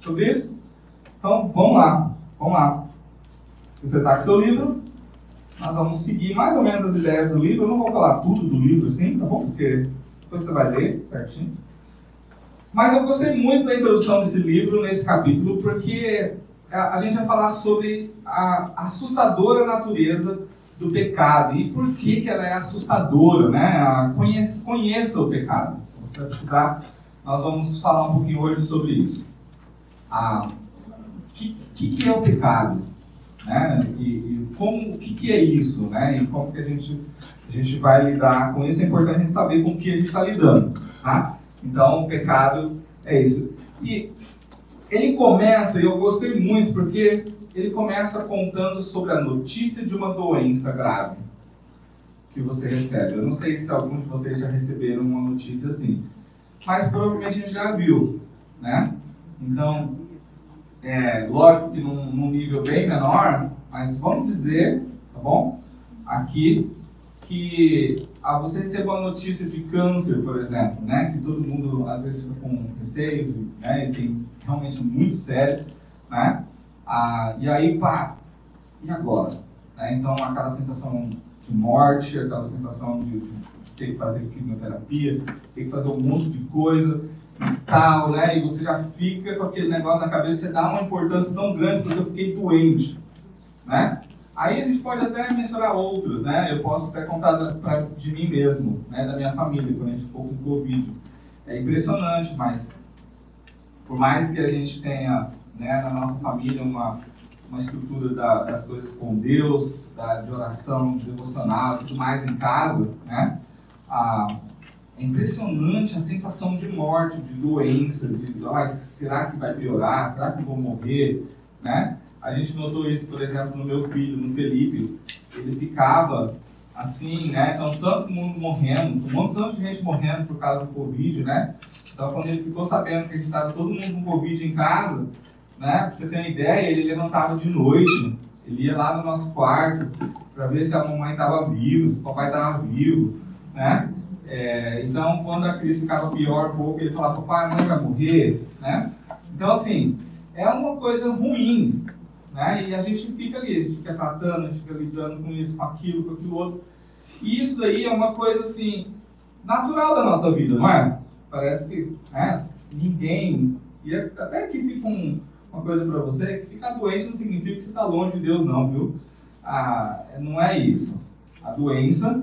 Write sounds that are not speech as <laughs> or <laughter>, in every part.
sobre isso? Então, vamos lá, vamos lá. Se você está com seu livro, nós vamos seguir mais ou menos as ideias do livro. Eu não vou falar tudo do livro assim, tá bom? Porque depois você vai ler certinho. Mas eu gostei muito da introdução desse livro, nesse capítulo, porque a gente vai falar sobre a assustadora natureza do pecado e por que, que ela é assustadora, né? Conheça, conheça o pecado. Você vai precisar, nós vamos falar um pouquinho hoje sobre isso. Ah, o que, que, que, é o pecado? Né? E, e como, o que, que é isso? Né? E como que a gente, a gente vai lidar com isso? É importante a gente saber com o que a gente está lidando. Tá? Então, o pecado é isso. E ele começa, e eu gostei muito, porque ele começa contando sobre a notícia de uma doença grave que você recebe. Eu não sei se alguns de vocês já receberam uma notícia assim, mas provavelmente a gente já viu, né? Então, é, lógico que num, num nível bem menor, mas vamos dizer, tá bom? Aqui que ah, você recebeu uma notícia de câncer, por exemplo, né? Que todo mundo às vezes fica com receio, né? E tem realmente muito sério, né? Ah, e aí, pá, e agora? Né? Então, aquela sensação de morte, aquela sensação de, ter que fazer quimioterapia, ter que fazer um monte de coisa tal, né? E você já fica com aquele negócio na cabeça, você dá uma importância tão grande porque eu fiquei doente, né? Aí a gente pode até mencionar outros, né? Eu posso até contar pra, de mim mesmo, né? Da minha família, quando a gente ficou com Covid. É impressionante, mas por mais que a gente tenha né, na nossa família uma, uma estrutura da, das coisas com Deus, da, de oração devocional, tudo mais em casa, né? Ah, é impressionante a sensação de morte, de doença, de oh, será que vai piorar? Será que vou morrer? Né? A gente notou isso, por exemplo, no meu filho, no Felipe. Ele ficava assim, né? Então, todo mundo morrendo, um montão de gente morrendo por causa do Covid, né? Então, quando ele ficou sabendo que a gente estava todo mundo com Covid em casa, né? Pra você ter uma ideia, ele levantava de noite, ele ia lá no nosso quarto para ver se a mamãe estava viva, se o papai estava vivo, né? É, então, quando a crise ficava pior um pouco, ele falava, papai, mãe vai morrer, né? Então, assim, é uma coisa ruim, né? E a gente fica ali, a gente fica tratando, a gente fica lidando com isso, com aquilo, com aquilo outro. E isso daí é uma coisa, assim, natural da nossa vida, não é? Parece que né, ninguém... E até que fica um, uma coisa para você, que ficar doente não significa que você está longe de Deus, não, viu? Ah, não é isso. A doença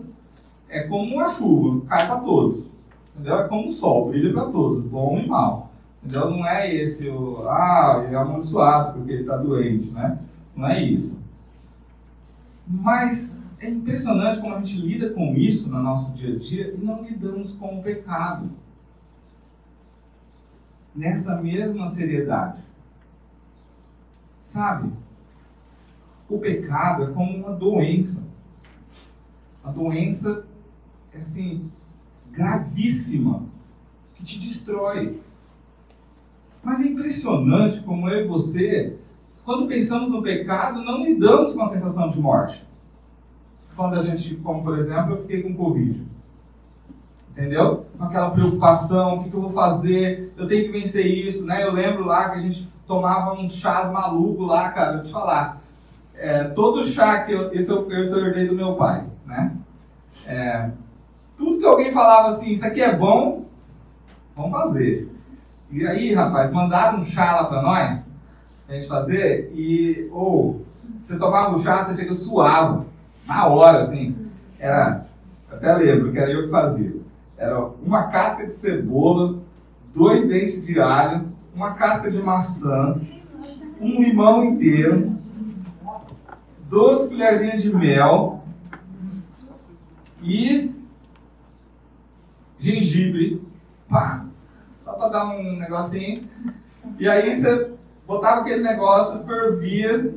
é como uma chuva, cai para todos. Entendeu? É como o sol, brilha para todos, bom e mal. Entendeu? Não é esse o, ah, ele é amaldiçoado porque ele está doente, né? Não é isso. Mas é impressionante como a gente lida com isso no nosso dia a dia e não lidamos com o pecado. Nessa mesma seriedade. Sabe? O pecado é como uma doença. A doença, assim, gravíssima, que te destrói. Mas é impressionante como eu e você, quando pensamos no pecado, não lidamos com a sensação de morte. Quando a gente, como por exemplo, eu fiquei com Covid. Entendeu? Com aquela preocupação, o que, que eu vou fazer? Eu tenho que vencer isso, né? Eu lembro lá que a gente tomava um chá maluco lá, cara, vou te falar. É, todo chá que eu, esse eu, esse eu herdei do meu pai, né? É, tudo que alguém falava assim, isso aqui é bom, vamos fazer. E aí, rapaz, mandaram um chá lá pra nós, pra gente fazer, e, ou, você tomava o chá, você chega suave, na hora, assim. Era, até lembro que era eu que fazia. Era uma casca de cebola, dois dentes de alho, uma casca de maçã, um limão inteiro, duas colherzinhas de mel e gengibre, pá, só para dar um negocinho. E aí você botava aquele negócio, fervia,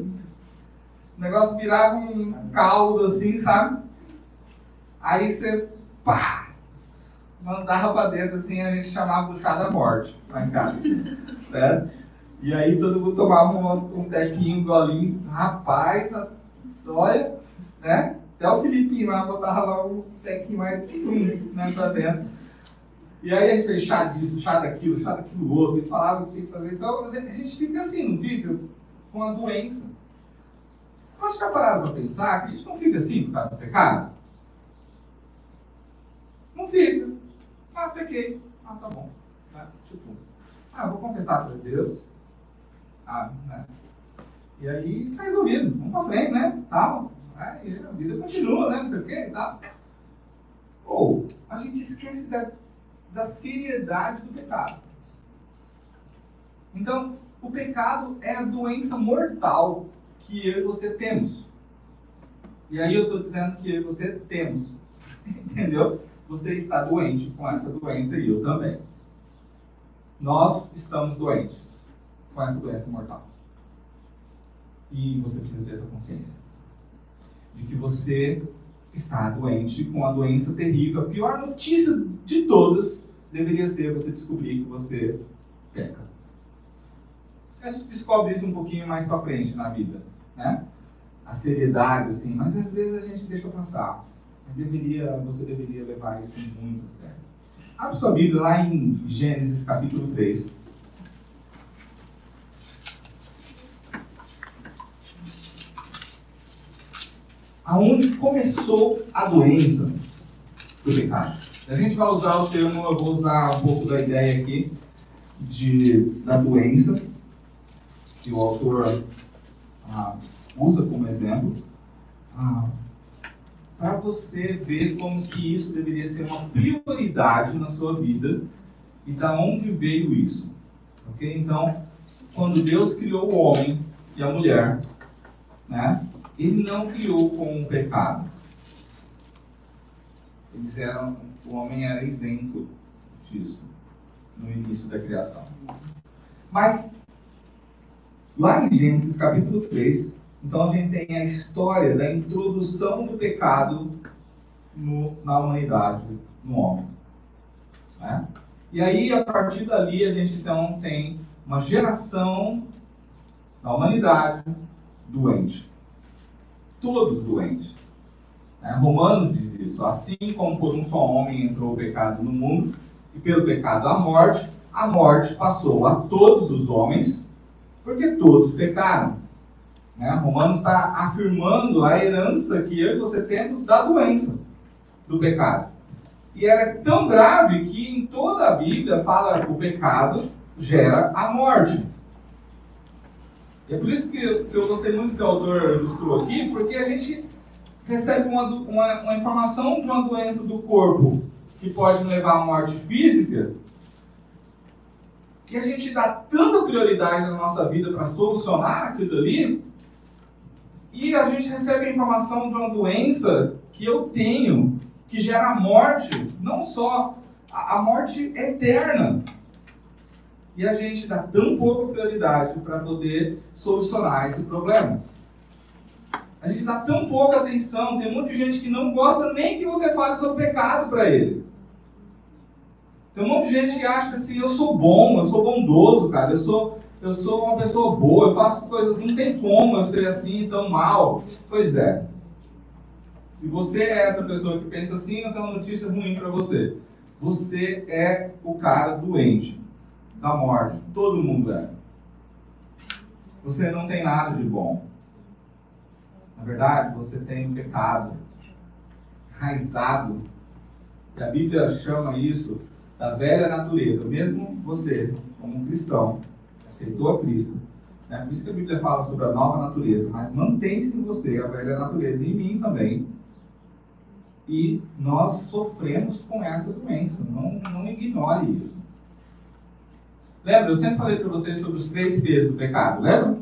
o negócio virava um caldo assim, sabe? Aí você, pá, mandava pra dentro assim, a gente chamava do chá da morte lá em casa. né? E aí todo mundo tomava um, um tequinho, um golinho, rapaz, olha, né? Até o Filipinho lá botava lá um tequinho mais né, pra dentro. E aí a gente fez chá disso, chá daquilo, chá daquilo outro, e falava o que tinha que fazer. Então a gente fica assim, não fica? Com a doença. Nós já pararam para pensar que a gente não fica assim por causa do pecado? Não fica. Ah, pequei. Ah, tá bom. Né? Tipo, ah, vou confessar para Deus. Ah, né? E aí tá resolvido. Vamos para frente, né? Tal. Aí a vida continua, né? Não sei o quê e tal. Ou a gente esquece da da seriedade do pecado. Então, o pecado é a doença mortal que eu e você temos. E aí eu estou dizendo que eu e você temos. <laughs> Entendeu? Você está doente com essa doença e eu também. Nós estamos doentes com essa doença mortal. E você precisa ter essa consciência de que você está doente com a doença terrível. A pior notícia de todas deveria ser você descobrir que você peca. A gente descobre isso um pouquinho mais para frente na vida, né? A seriedade, assim, mas às vezes a gente deixa passar. Deveria, você deveria levar isso muito a sério. Abre sua Bíblia lá em Gênesis capítulo 3. Aonde começou a doença do pecado. A gente vai usar o termo, eu vou usar um pouco da ideia aqui de, da doença, que o autor ah, usa como exemplo, ah, para você ver como que isso deveria ser uma prioridade na sua vida e da onde veio isso. Ok? Então, quando Deus criou o homem e a mulher, né? Ele não criou com o pecado. Eles eram, o homem era isento disso no início da criação. Mas lá em Gênesis capítulo 3, então a gente tem a história da introdução do pecado no, na humanidade, no homem. Né? E aí, a partir dali, a gente então tem uma geração da humanidade doente todos doentes. É, Romanos diz isso. Assim como por um só homem entrou o pecado no mundo, e pelo pecado a morte, a morte passou a todos os homens, porque todos pecaram. Né? Romanos está afirmando a herança que eu e você temos da doença, do pecado. E ela é tão grave que em toda a Bíblia fala que o pecado gera a morte. É por isso que eu, que gostei muito que o autor ilustrou aqui, porque a gente recebe uma, uma, uma informação de uma doença do corpo que pode levar à morte física, e a gente dá tanta prioridade na nossa vida para solucionar aquilo ali, e a gente recebe a informação de uma doença que eu tenho, que gera morte, não só a, a morte eterna e a gente dá tão pouca prioridade para poder solucionar esse problema. A gente dá tão pouca atenção, tem um monte de gente que não gosta nem que você fale sobre pecado para ele. Tem um monte de gente que acha assim, eu sou bom, eu sou bondoso, cara, eu sou, eu sou uma pessoa boa, eu faço coisas, não tem como eu ser assim tão mal. Pois é. Se você é essa pessoa que pensa assim, eu tenho uma notícia ruim para você. Você é o cara doente da morte. Todo mundo é. Você não tem nada de bom. Na verdade, você tem um pecado enraizado. E a Bíblia chama isso da velha natureza. Mesmo você, como cristão, aceitou a Cristo. Né? Por isso que a Bíblia fala sobre a nova natureza. Mas mantém-se em você a velha natureza, em mim também. E nós sofremos com essa doença. Não, não ignore isso. Lembra? Eu sempre falei para vocês sobre os três P's do pecado, lembra?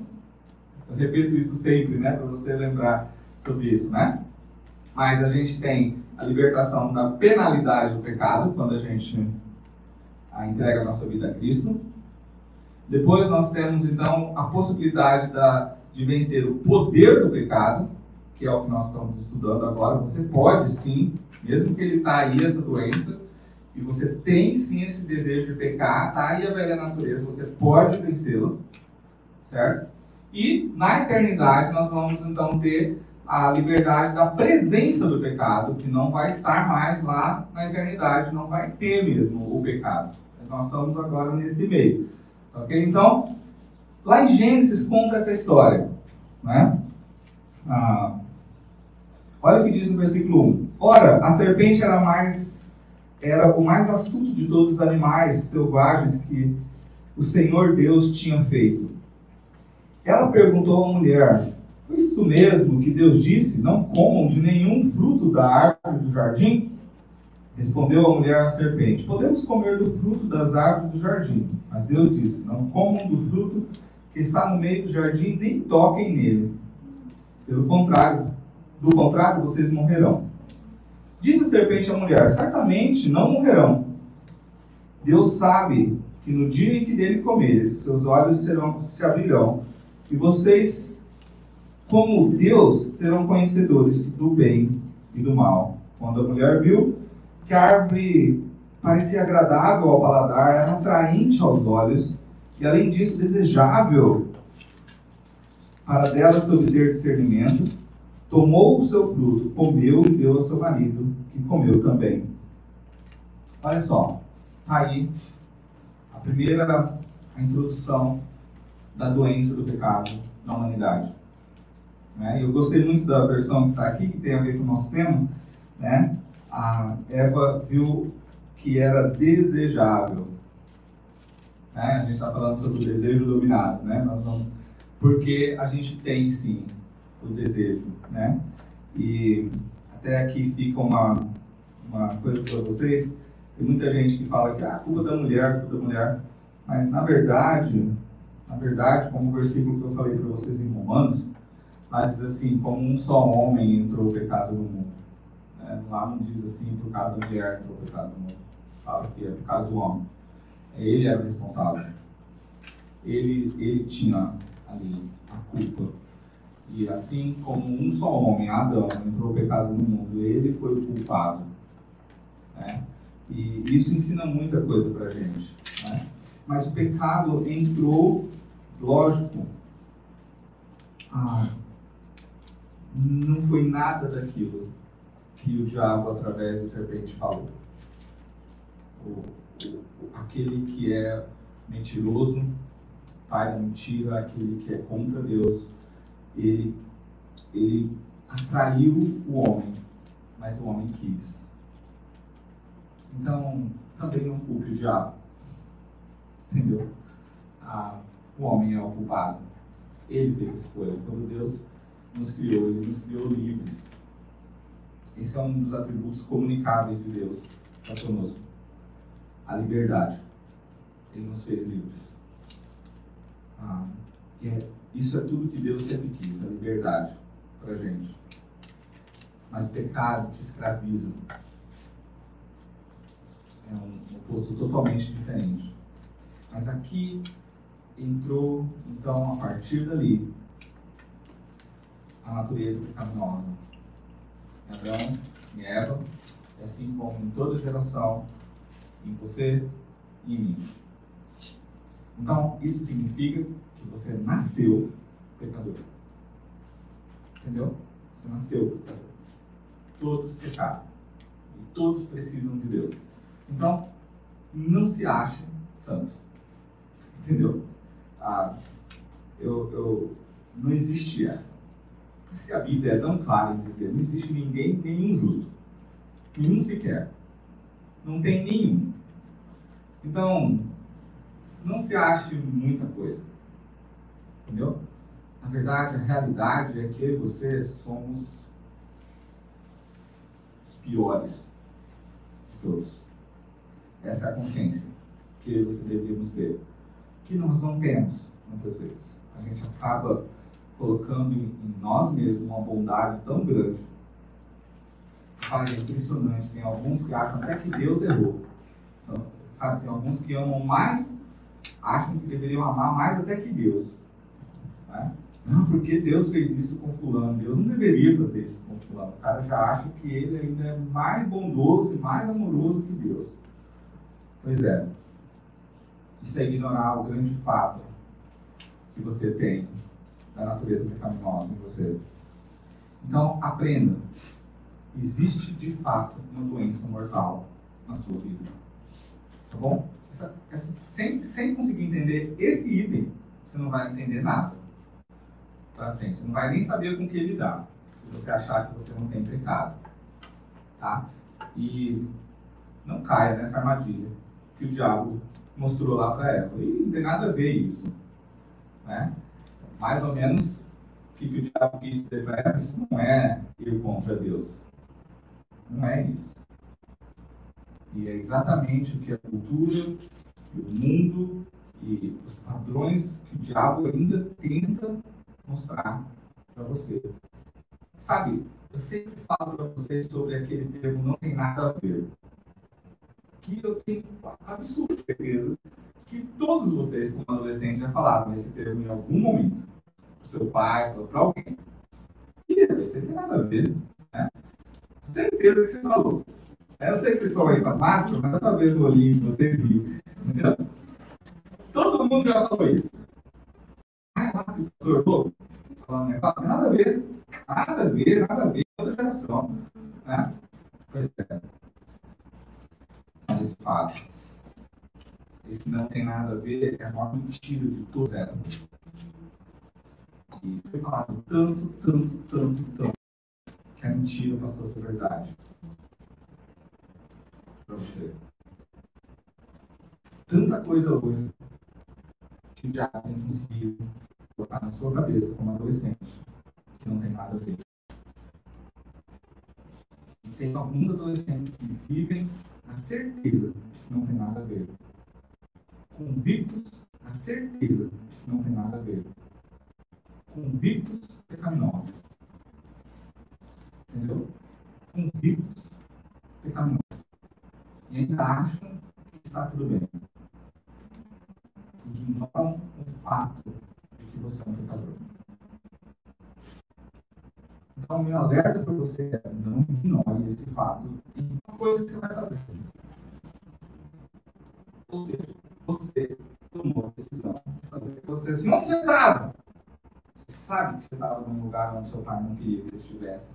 Eu repito isso sempre, né? Para você lembrar sobre isso, né? Mas a gente tem a libertação da penalidade do pecado, quando a gente entrega a nossa vida a Cristo. Depois nós temos, então, a possibilidade da, de vencer o poder do pecado, que é o que nós estamos estudando agora. Você pode sim, mesmo que ele está aí, essa doença, e você tem sim esse desejo de pecar, tá aí a velha natureza, você pode vencê-lo, certo? E na eternidade nós vamos então ter a liberdade da presença do pecado, que não vai estar mais lá na eternidade, não vai ter mesmo o pecado. Nós estamos agora nesse meio. Ok? Então, lá em Gênesis conta essa história. Né? Ah, olha o que diz no versículo 1. Ora, a serpente era mais era o mais astuto de todos os animais selvagens que o Senhor Deus tinha feito. Ela perguntou à mulher: Foi isso mesmo que Deus disse? Não comam de nenhum fruto da árvore do jardim? Respondeu a mulher à serpente: Podemos comer do fruto das árvores do jardim. Mas Deus disse: Não comam do fruto que está no meio do jardim, nem toquem nele. Pelo contrário, do contrário, vocês morrerão. Disse a serpente à mulher: Certamente não morrerão. Deus sabe que no dia em que dele comeres, seus olhos serão, se abrirão, e vocês, como Deus, serão conhecedores do bem e do mal. Quando a mulher viu que a árvore parecia agradável ao paladar, era atraente aos olhos, e além disso, desejável para dela se obter discernimento, tomou o seu fruto, comeu e deu ao seu marido, que comeu também. Olha só, tá aí a primeira a introdução da doença do pecado na humanidade. Né? Eu gostei muito da versão que está aqui, que tem a ver com o nosso tema. Né? A Eva viu que era desejável. Né? A gente está falando sobre o desejo dominado. Né? Nós vamos... Porque a gente tem sim o desejo. Né? E até aqui fica uma, uma coisa para vocês. Tem muita gente que fala que ah, a culpa da mulher, culpa da mulher. Mas na verdade, na verdade, como o versículo que eu falei para vocês em Romanos, lá diz assim, como um só homem entrou o pecado no mundo. Né? Lá não diz assim, por causa da mulher entrou o pecado no mundo. Fala que é por causa do homem. Ele era o responsável. Ele, ele tinha ali a culpa. E assim como um só homem, Adão, entrou o pecado no mundo, ele foi o culpado. Né? E isso ensina muita coisa para gente. Né? Mas o pecado entrou, lógico, ah, não foi nada daquilo que o diabo, através da serpente, falou. O, o, aquele que é mentiroso, pai da mentira, aquele que é contra Deus, ele, ele atraiu o homem, mas o homem quis. Então, também não culpe o diabo. Entendeu? Ah, o homem é o culpado. Ele fez a escolha. Quando Deus nos criou, Ele nos criou livres. Esse é um dos atributos comunicáveis de Deus para conosco. A liberdade. Ele nos fez livres. Ah, é, isso é tudo que Deus sempre quis, a liberdade para gente. Mas o pecado te escraviza. É um oposto totalmente diferente. Mas aqui entrou, então, a partir dali, a natureza pecaminosa. Adão e Eva, e assim como em toda geração, em você e em mim. Então, isso significa você nasceu pecador. Entendeu? Você nasceu pecador. Todos pecaram. E todos precisam de Deus. Então, não se ache santo. Entendeu? Ah, eu, eu, não existe essa. Por isso que a Bíblia é tão clara em dizer: não existe ninguém, nenhum justo. Nenhum sequer. Não tem nenhum. Então, não se ache muita coisa. Entendeu? Na verdade, a realidade é que eu e você somos os piores de todos. Essa é a consciência que você deveríamos ter que nós não temos, muitas vezes. A gente acaba colocando em, nós mesmos uma bondade tão grande. Pai, é impressionante. Tem alguns que acham até que Deus errou. Então, sabe, tem alguns que amam mais, acham que deveriam amar mais até que Deus. Né? Porque Deus fez isso com fulano. Deus não deveria fazer isso com fulano. O cara já acha que ele ainda é mais bondoso e mais amoroso que Deus. Pois é. Isso é ignorar o grande fato que você tem da natureza pecaminosa em você. Então, aprenda. Existe de fato uma doença mortal na sua vida. Tá bom? Essa, essa, sem, sem conseguir entender esse item, você não vai entender nada para frente. Você não vai nem saber com que lidar, se você achar que você não tem pecado. Tá? E não caia nessa armadilha que o diabo mostrou lá para ela. E não tem nada a ver isso. Né? Mais ou menos o que, que o diabo quis dizer para ela, isso não é ir contra Deus. Não é isso. E é exatamente o que a cultura, o mundo e os padrões que o diabo ainda tenta mostrar para você. Sabe, eu sempre falo para vocês sobre aquele termo não tem nada a ver. Que eu tenho absoluta certeza que todos vocês, como adolescentes, já falaram esse termo em algum momento. Para seu pai, para alguém. E você tem nada a ver. Né? Certeza que você falou. Eu sei que vocês estão aí com as máscaras, mas talvez no olhinho vocês viram. Todo mundo já falou isso. Se tornou. Falando negócio, nada a ver. Nada a ver, nada a ver outra geração. Né? Pois é. Mas fato, esse não tem nada a ver, é a maior mentira de todos eles. E foi falado tanto, tanto, tanto, tanto, que a mentira passou a ser verdade. Para você. Tanta coisa hoje que já tem conseguido na sua cabeça como adolescente, que não tem nada a ver. E tem alguns adolescentes que vivem na certeza de que não tem nada a ver. Convictos na certeza de que não tem nada a ver. Convictos pecaminosos. Entendeu? Convictos pecaminosos. E ainda acham que está tudo bem. Ignoram o fato de que você é um pecador. Então, meu alerta para você é não ignore esse fato em uma coisa que você vai fazer. Ou seja, você tomou a decisão de fazer você se não você estava. Você sabe que você estava num lugar onde seu pai não queria que você estivesse.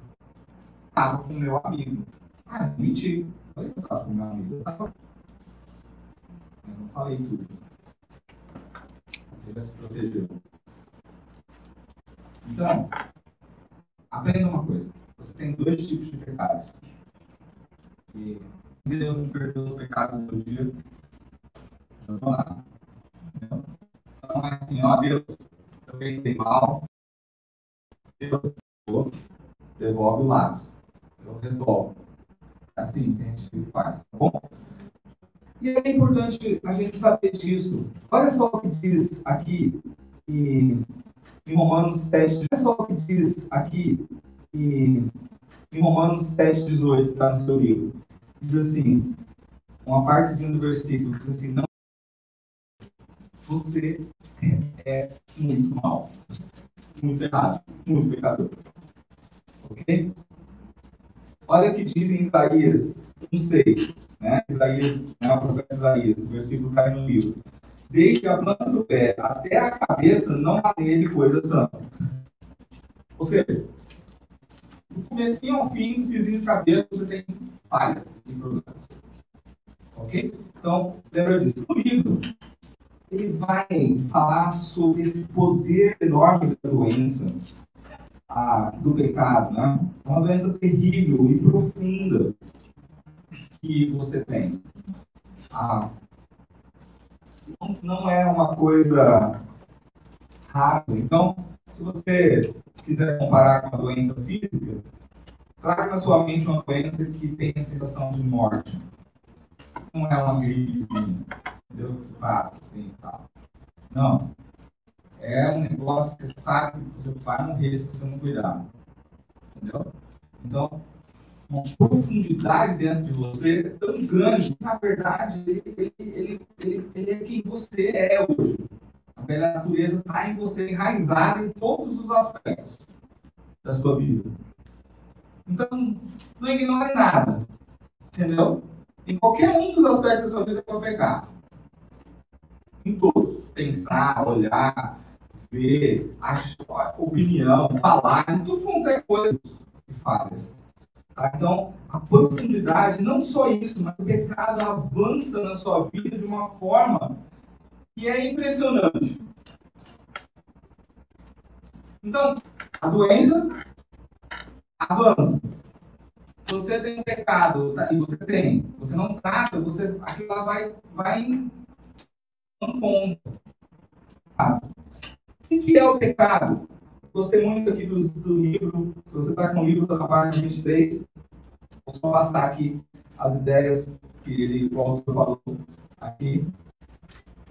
Estava com meu amigo. Ah, menti. Falei que eu estava com meu amigo. Eu não falei tudo. Você já se protegeu. Então, aprenda uma coisa. Você tem dois tipos de pecados. E Deus não perdoa os pecados do dia. Eu estou lá. Então, é assim, ó Deus, eu pensei mal. Deus devolve o lado. Eu resolvo. Assim que a gente faz, tá bom? E é importante a gente saber disso. Olha só o que diz aqui em, em Romanos 7. Olha só o que diz aqui em, Romanos 7, 18, está no seu livro. Diz assim, uma partezinha do versículo, diz assim, não você é muito mal, muito errado, muito pecador. Ok? Olha o que diz em Isaías 1,6. Né? Isaías, né, o profeta Isaías, o versículo cai no livro. Desde a planta do pé até a cabeça, não há nele coisa santa. Ou seja, do comecinho ao fim, do fiozinho de cabelo, você tem falhas e problemas. Ok? Então, lembra disso. O livro, ele vai falar sobre esse poder enorme da doença, a, do pecado, né? Uma doença terrível e profunda que você tem. Ah, não, não é uma coisa rápida. Então, se você quiser comparar com a doença física, traga na sua mente uma doença que tem a sensação de morte. Não é uma gripezinha, entendeu? Que passa assim e tal. Não. É um negócio que sabe que você vai morrer se você não cuidar. Entendeu? Então, uma profundidade dentro de você tão grande que, na verdade, ele, ele, ele, ele, é quem você é hoje. A velha natureza está em você, enraizada em todos os aspectos da sua vida. Então, não ignore nada. Entendeu? Em qualquer um dos aspectos da sua vida você pode pecar. Em todos. Pensar, olhar, ver, achar. opinião, falar, em tudo quanto é coisa que faz. Tá? Então, a profundidade, não só isso, mas o pecado avança na sua vida de uma forma que é impressionante. Então, a doença avança. Você tem um pecado, tá? e você tem, você não trata, você, aquilo lá vai, vai em ponto. Tá? O que é o pecado? Gostei muito aqui do, do livro. Se você está com o livro, está na página 23. Vou só passar aqui as ideias que ele, o autor falou aqui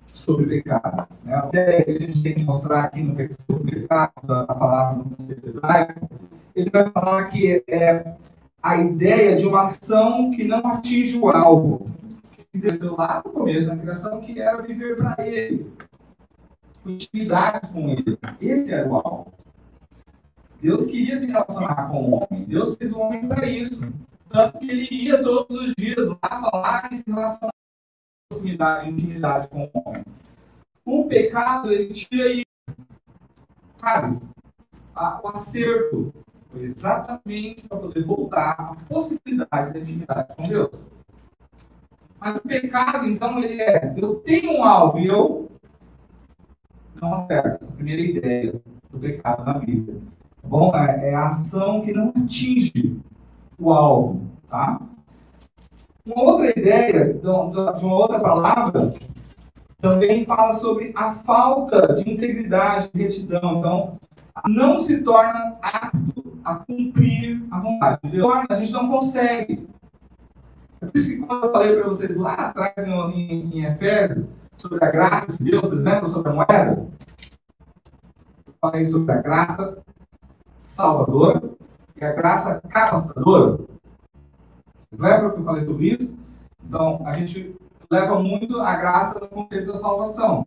sobre pecado. Né? A que a gente tem que mostrar aqui no sobre pecado, da palavra no hebraico, ele vai falar que é a ideia de uma ação que não atinge o alvo. Que desceu lá no começo da criação, que era viver para ele. Intimidade com ele. Esse era o alvo. Deus queria se relacionar com o homem. Deus fez o homem para isso. Tanto que ele ia todos os dias lá falar e se relacionar com proximidade, intimidade com o homem. O pecado, ele tira isso. Sabe? O acerto foi exatamente para poder voltar à possibilidade de intimidade com Deus. Mas o pecado, então, ele é: eu tenho um alvo e eu não acerto. A primeira ideia do pecado na Bíblia. Bom, é, é a ação que não atinge o alvo, tá? Uma outra ideia de uma outra palavra também fala sobre a falta de integridade, de retidão. Então, não se torna apto a cumprir a vontade de Deus. A gente não consegue. É por isso que quando eu falei para vocês lá atrás em, em Efésios sobre a graça de Deus, vocês lembram sobre a moeda? Eu falei sobre a graça salvadora e a graça capacitadora. Vocês lembram que eu falei sobre isso? Então, a gente leva muito a graça no conceito da salvação.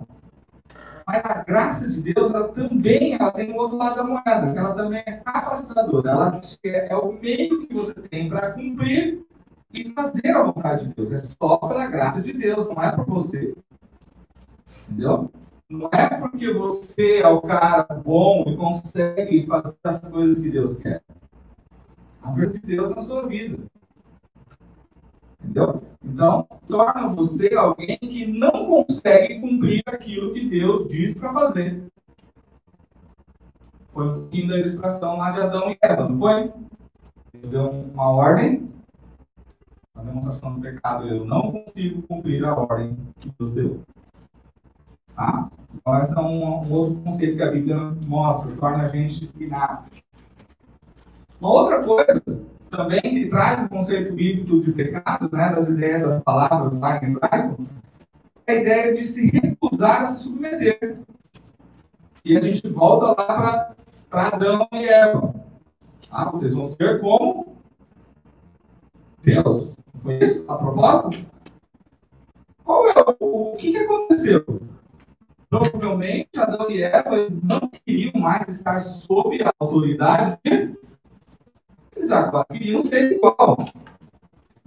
Mas a graça de Deus, ela também ela tem o outro lado da moeda, que ela também é capacitadora. Ela é, é o meio que você tem para cumprir e fazer a vontade de Deus. É só pela graça de Deus, não é por você. Entendeu? Não é porque você é o cara bom e consegue fazer as coisas que Deus quer. A verdade de Deus na sua vida. Entendeu? Então, torna você alguém que não consegue cumprir aquilo que Deus disse para fazer. Foi um pouquinho da ilustração lá de Adão e Eva, não foi? Deus deu uma ordem, a demonstração do pecado, eu não consigo cumprir a ordem que Deus deu. Tá? Então, esse é um, um, outro conceito que a Bíblia mostra, torna a gente inapto. Uma outra coisa também que traz o conceito bíblico de pecado, né, das ideias das palavras lá em hebraico, é a ideia de se recusar a se submeter. E a gente volta lá para Adão e Eva. Ah, vocês vão ser como Deus. Foi isso a proposta? Qual é o, o que, que aconteceu? Provavelmente Adão e Eva não queriam mais estar sob a autoridade de agora queriam ser igual.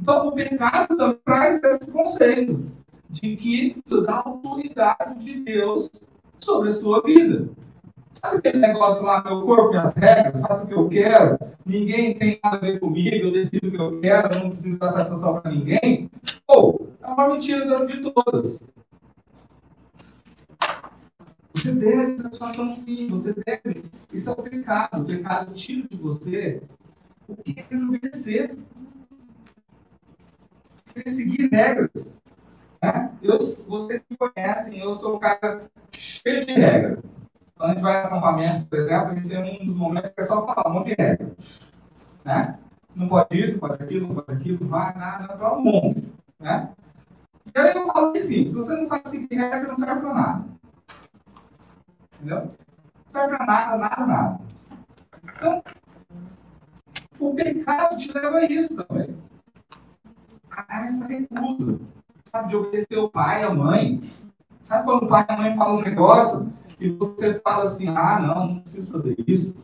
Então, o pecado também traz esse conceito de que da autoridade de Deus sobre a sua vida. Sabe aquele negócio lá, meu corpo e as regras, faço o que eu quero, ninguém tem nada a ver comigo, eu decido o que eu quero, eu não preciso dar satisfação para ninguém? Ou, é uma mentira de todas. Você deve satisfação sim, você deve. Isso é o pecado. O pecado tira de você o que é obedecer. Querer seguir regras. Né? Eu, vocês me conhecem, eu sou um cara cheio de regras. Quando a gente vai no acampamento, por exemplo, a gente tem um dos momentos que é só falar um monte de regras. Né? Não pode isso, não pode aquilo, não pode aquilo, não vai nada, para um monte. Né? E aí eu falo assim, se você não sabe seguir regra, não serve para nada. Entendeu? Serve para nada, nada, nada. Então, o pecado te leva a isso também. A essa recusa. Sabe, de obedecer o pai, a mãe. Sabe quando o pai e a mãe falam um negócio e você fala assim, ah, não, não preciso fazer isso.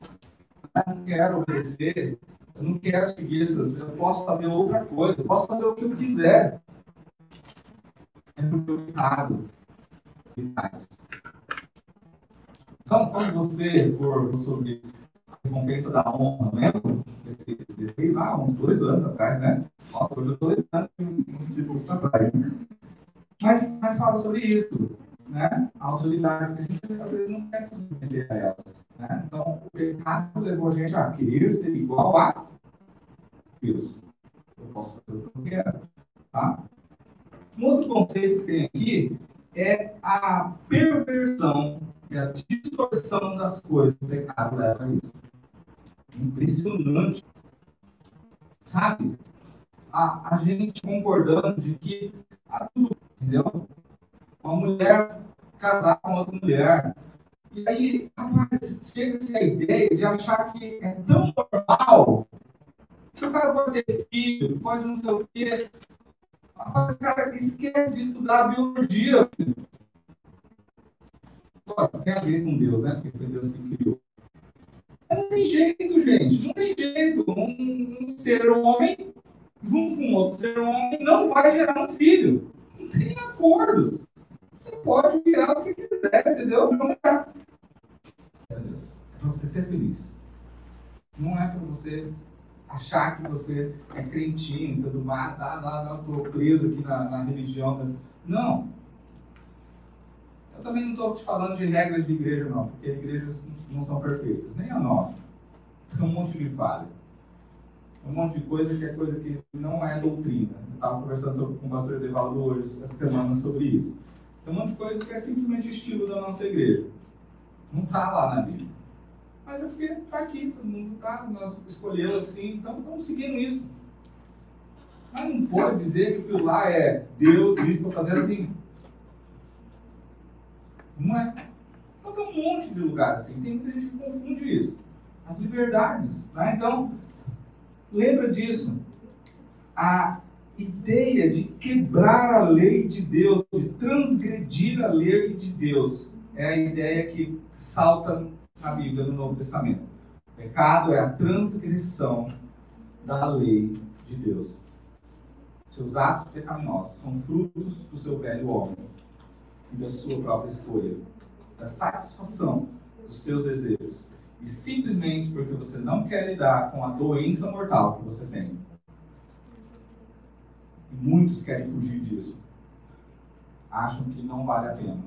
Eu não quero obedecer. Eu não quero seguir isso. Eu posso fazer outra coisa. Eu posso fazer o que eu quiser. É porque o pecado que faz. Então, quando você for sobre recompensa da honra, lembra? Desse, desse lá, uns dois anos atrás, né? Nossa, hoje eu estou lembrando uns títulos para trás. Mas, mas fala sobre isso, né? Autoridades que a gente às vezes não quer se submeter a elas. Né? Então, o pecado levou a gente a querer ser igual a Deus. Eu posso fazer o que eu quero. Tá? Um outro conceito que tem aqui é a perversão a distorção das coisas. O pecado leva a isso. É impressionante. Sabe? A, a gente concordando de que a tudo, entendeu? Uma mulher casar com outra mulher. E aí, rapaz, chega-se a ideia de achar que é tão normal que o cara pode ter filho, pode não sei o quê. Rapaz, o cara esquece de estudar biologia. Lógico, a ver com Deus, né? Porque foi Deus que criou. Mas não tem jeito, gente. Não tem jeito. Um, um ser homem, junto com outro ser homem, não vai gerar um filho. Não tem acordos. Você pode virar o que você quiser, entendeu? Não é para você ser feliz. Não é para você achar que você é crentinho, tudo mais, ah, não, não, preso aqui na, na religião. Não. Eu também não estou te falando de regras de igreja, não, porque igrejas não são perfeitas, nem a nossa. Tem um monte de falha. Um monte de coisa que é coisa que não é doutrina. Eu estava conversando sobre, com o pastor Edevaldo hoje, essa semana, sobre isso. Tem um monte de coisa que é simplesmente estilo da nossa igreja. Não está lá na Bíblia. Mas é porque está aqui, todo mundo está, nós escolhemos assim, então estamos seguindo isso. Mas não pode dizer que aquilo lá é Deus disse para fazer assim. Não é. Então tem um monte de lugar assim. Tem muita gente que confunde isso. As liberdades. Né? Então, lembra disso. A ideia de quebrar a lei de Deus, de transgredir a lei de Deus, é a ideia que salta na Bíblia, no Novo Testamento. O pecado é a transgressão da lei de Deus. Seus atos pecaminosos são frutos do seu velho homem e da sua própria escolha, da satisfação dos seus desejos. E simplesmente porque você não quer lidar com a doença mortal que você tem. E muitos querem fugir disso. Acham que não vale a pena.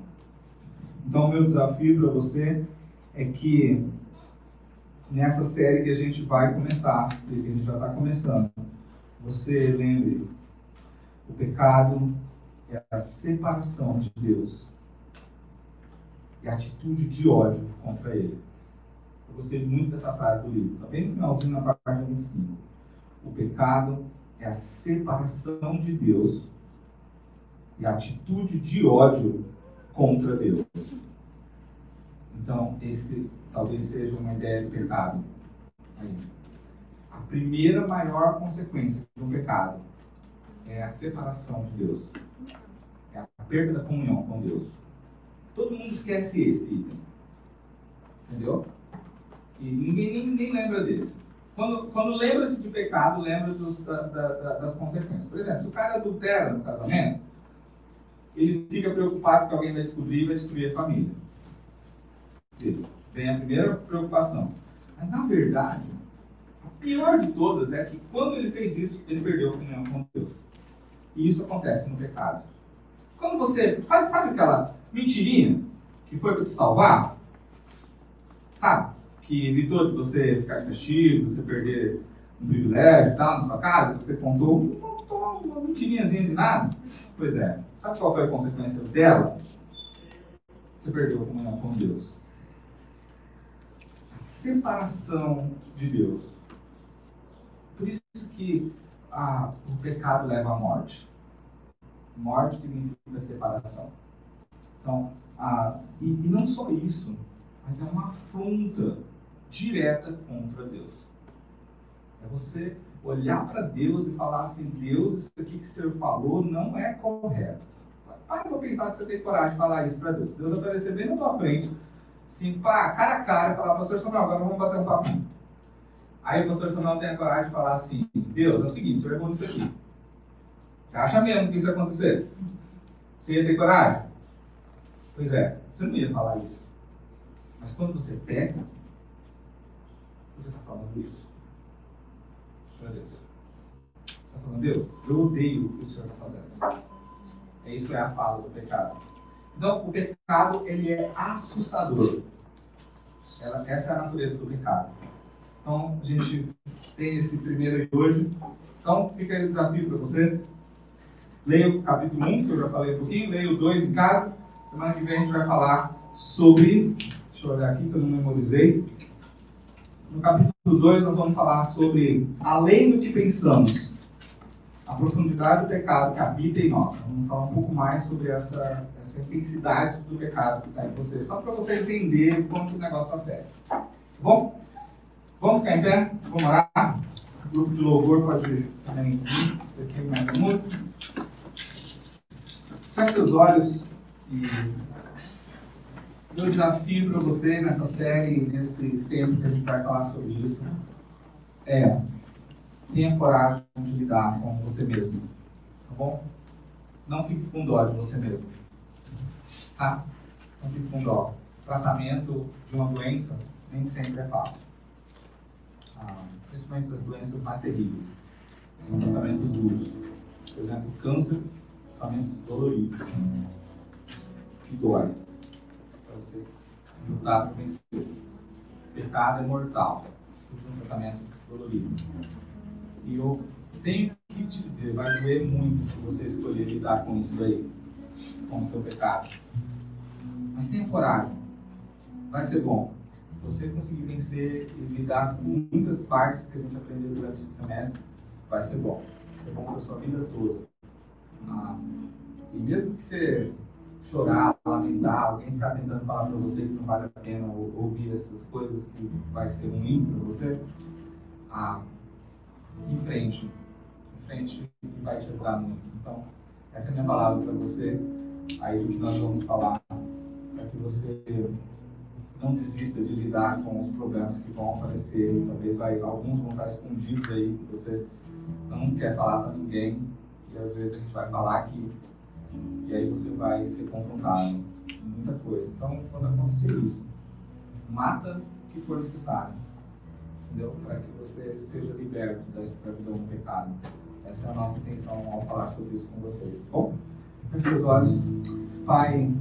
Então, o meu desafio para você é que nessa série que a gente vai começar, que a gente já está começando, você lembre, o pecado é a separação de Deus e a atitude de ódio contra Ele. Eu gostei muito dessa frase do livro, está bem no finalzinho, na página 25. O pecado é a separação de Deus e a atitude de ódio contra Deus. Então, esse talvez seja uma ideia de pecado. Aí. A primeira maior consequência um pecado é a separação de Deus. Perda da comunhão com Deus. Todo mundo esquece esse item. Entendeu? E ninguém nem, lembra desse. Quando, quando lembra-se de pecado, lembra dos, da, da, das consequências. Por exemplo, se o cara adultera no casamento, ele fica preocupado que alguém vai descobrir e vai destruir a família. Vem a primeira preocupação. Mas na verdade, a pior de todas é que quando ele fez isso, ele perdeu a comunhão com Deus. E isso acontece no pecado. Quando você. Sabe aquela mentirinha que foi para te salvar? Sabe? Que evitou de você ficar de castigo, você perder um privilégio e tal na sua casa, você contou, contou uma mentirinhazinha de nada. Pois é. Sabe qual foi a consequência dela? Você perdeu a comunhão com Deus separação de Deus. Por isso que ah, o pecado leva à morte. Morte significa separação. Então, ah, e, e não só isso, mas é uma afronta direta contra Deus. É você olhar para Deus e falar assim: Deus, isso aqui que o Senhor falou não é correto. Para para pensar se você tem coragem de falar isso para Deus. Deus aparecer bem na tua frente Sim, pá, cara a cara, falar, pastor Samuel, agora vamos bater um papinho. Aí o pastor Samuel tem a coragem de falar assim, Deus, é o seguinte, o senhor errou nisso aqui. Você acha mesmo que isso ia acontecer? Você ia ter coragem? Pois é, você não ia falar isso. Mas quando você peca, você está falando isso. Meu Deus. Você está falando, Deus, eu odeio o que o Senhor está fazendo. É isso é a fala do pecado. Então, o pecado, ele é assustador. Ela, essa é a natureza do pecado. Então, a gente tem esse primeiro aí hoje. Então, fica aí o desafio para você. Leia o capítulo 1, que eu já falei um pouquinho. Leia o 2 em casa. Semana que vem a gente vai falar sobre. Deixa eu olhar aqui que eu não memorizei. No capítulo 2, nós vamos falar sobre além do que pensamos, a profundidade do pecado que habita em nós. Vamos falar um pouco mais sobre essa, essa intensidade do pecado que está em você, só para você entender quanto o negócio está sério. Tá bom? Vamos ficar em pé? Vamos orar? O grupo de louvor pode também vir. Você tem mais música? Feche seus olhos e meu desafio para você nessa série, nesse tempo que a gente vai falar sobre isso, é tenha coragem de lidar com você mesmo. Tá bom? Não fique com dó de você mesmo. Tá? Não fique com dó. Tratamento de uma doença nem sempre é fácil. Ah, principalmente das doenças mais terríveis. São tratamentos duros. Por exemplo, câncer, tratamentos doloridos. Que dói. Para você lutar para vencer. Pecado é mortal. Precisa de um tratamento dolorido. E eu tenho que te dizer, vai doer muito se você escolher lidar com isso aí, com o seu pecado. Mas tenha coragem. Vai ser bom. Você conseguir vencer e lidar com muitas partes que a gente aprendeu durante esse semestre, vai ser bom. Vai ser bom para a sua vida toda. Ah, e mesmo que você chorar, lamentar, alguém ficar tentando falar para você que não vale a pena ouvir essas coisas que vai ser ruim para você, ah, em frente. Em frente vai te ajudar muito. Então, essa é a minha palavra para você, aí do que nós vamos falar, para que você não desista de lidar com os problemas que vão aparecer. Talvez vai, alguns vão estar escondidos aí, que você não quer falar para ninguém, e às vezes a gente vai falar aqui, e aí você vai ser confrontado com muita coisa. Então, quando acontecer isso, mata o que for necessário entendeu? Para que você seja liberto da escravidão do pecado. Essa é a nossa intenção ao falar sobre isso com vocês. Tá bom, feche seus olhos. Pai,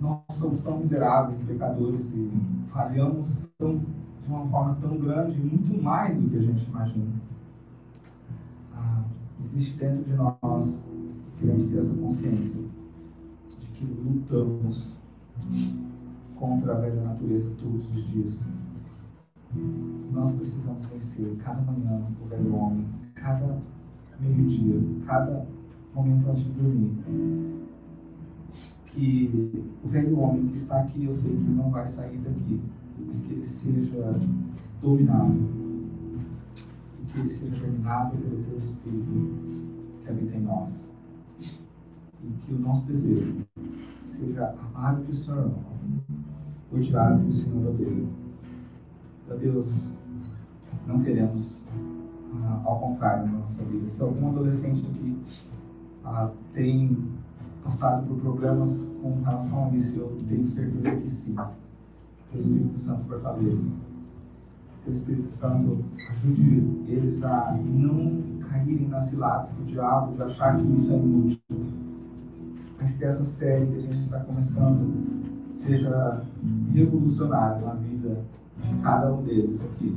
nós somos tão miseráveis, pecadores e falhamos tão, de uma forma tão grande, muito mais do que a gente imagina. Existe dentro de nós, queremos ter essa consciência de que lutamos contra a velha natureza todos os dias. Nós precisamos vencer cada manhã o velho homem, cada meio-dia, cada momento antes de dormir. Que o velho homem que está aqui, eu sei que não vai sair daqui, mas que ele seja dominado. Que ele seja dominado pelo teu Espírito que habita em nós. E que o nosso desejo seja amar o que o Senhor ama odiar o que o Senhor odeia. Deus, não queremos ah, ao contrário na nossa vida. Se algum adolescente aqui ah, tem passado por problemas com relação a isso, eu tenho certeza que sim. Que o Espírito Santo fortaleça. O Espírito Santo ajude eles a não caírem na cilada do diabo, de achar que isso é inútil. Mas que essa série que a gente está começando seja revolucionário na vida de cada um deles aqui.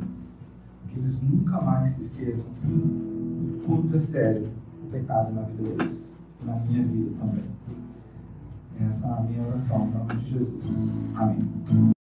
Que eles nunca mais se esqueçam o quanto é sério o pecado na vida deles, na minha vida também. Essa é a minha oração, em nome de Jesus. Amém.